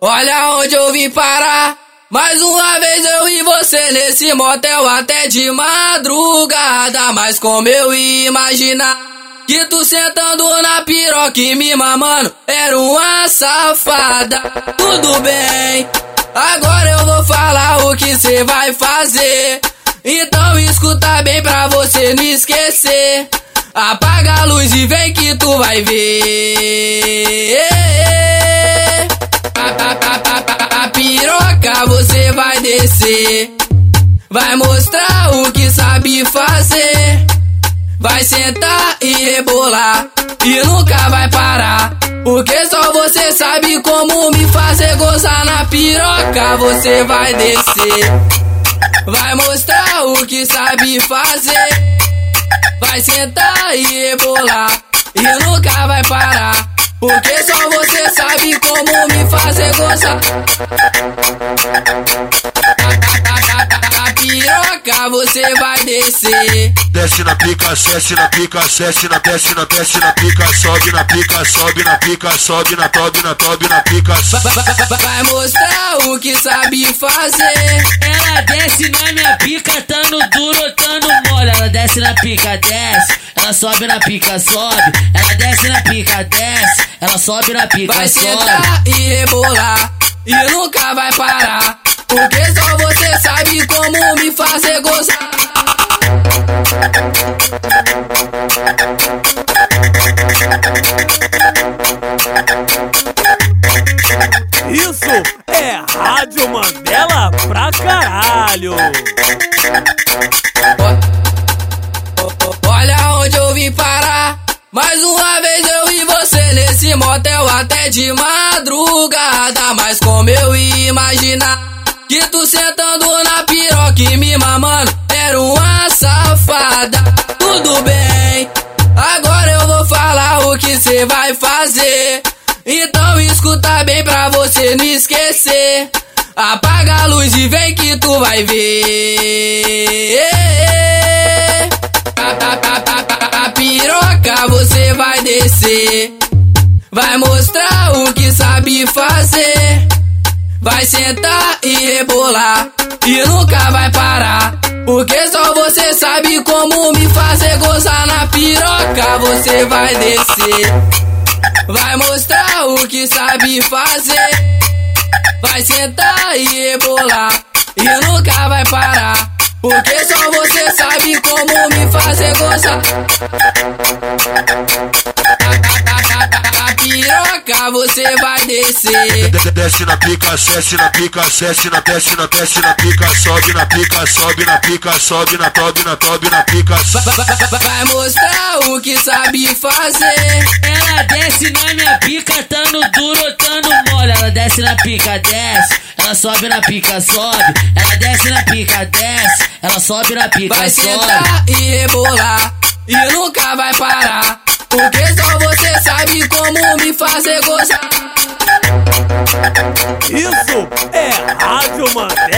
Olha onde eu vim parar. Mais uma vez eu e você nesse motel até de madrugada. Mas como eu ia imaginar que tu sentando na piroca e me mamando era uma safada. Tudo bem, agora eu vou falar o que cê vai fazer. Então escuta bem pra você não esquecer. Apaga a luz e vem que tu vai ver. Piroca você vai descer. Vai mostrar o que sabe fazer. Vai sentar e rebolar. E nunca vai parar. Porque só você sabe como me fazer gozar na piroca. Você vai descer. Vai mostrar o que sabe fazer. Vai sentar e rebolar. E nunca vai parar. Porque só você sabe como me fazer gozar. A piroca você vai descer. Desce na pica, desce na pica, desce na desce na desce na pica, sobe na pica, sobe na pica, sobe na tobe na tobe na pica. Vai mostrar o que sabe fazer. Ela desce na minha pica, tando duro, tando mole. Ela desce na pica, desce. Ela sobe na pica, sobe. Ela desce na pica, desce. Ela sobe na pica, Vai sobe. sentar e rebolar. E nunca vai parar. Porque só você sabe como me fazer gozar. Isso é Rádio Mandela pra caralho. Parar. Mais uma vez eu e você nesse motel até de madrugada. Mas como eu ia imaginar que tu sentando na piroca e me mamando era uma safada. Tudo bem, agora eu vou falar o que cê vai fazer. Então escuta bem pra você não esquecer. Apaga a luz e vem que tu vai ver. A piroca você vai descer. Vai mostrar o que sabe fazer. Vai sentar e rebolar. E nunca vai parar. Porque só você sabe como me fazer gozar na piroca. Você vai descer. Vai mostrar o que sabe fazer. Vai sentar e rebolar. E nunca vai parar. Porque só você sabe como me fazer gozar. A piroca você vai descer. Desce na pica, desce na pica, desce na desce na desce na pica, sobe na pica, sobe na pica, sobe na tobe na tobe na pica. Vai mostrar o que sabe fazer. Ela desce na minha pica, tando duro, tando mole. Ela desce na pica, desce. Ela sobe na pica, sobe. Ela desce na pica, desce. Ela sobe na pica, Vai sobe. sentar e rebolar. E nunca vai parar. Porque só você sabe como me fazer gozar. Isso é Rádio Mandela.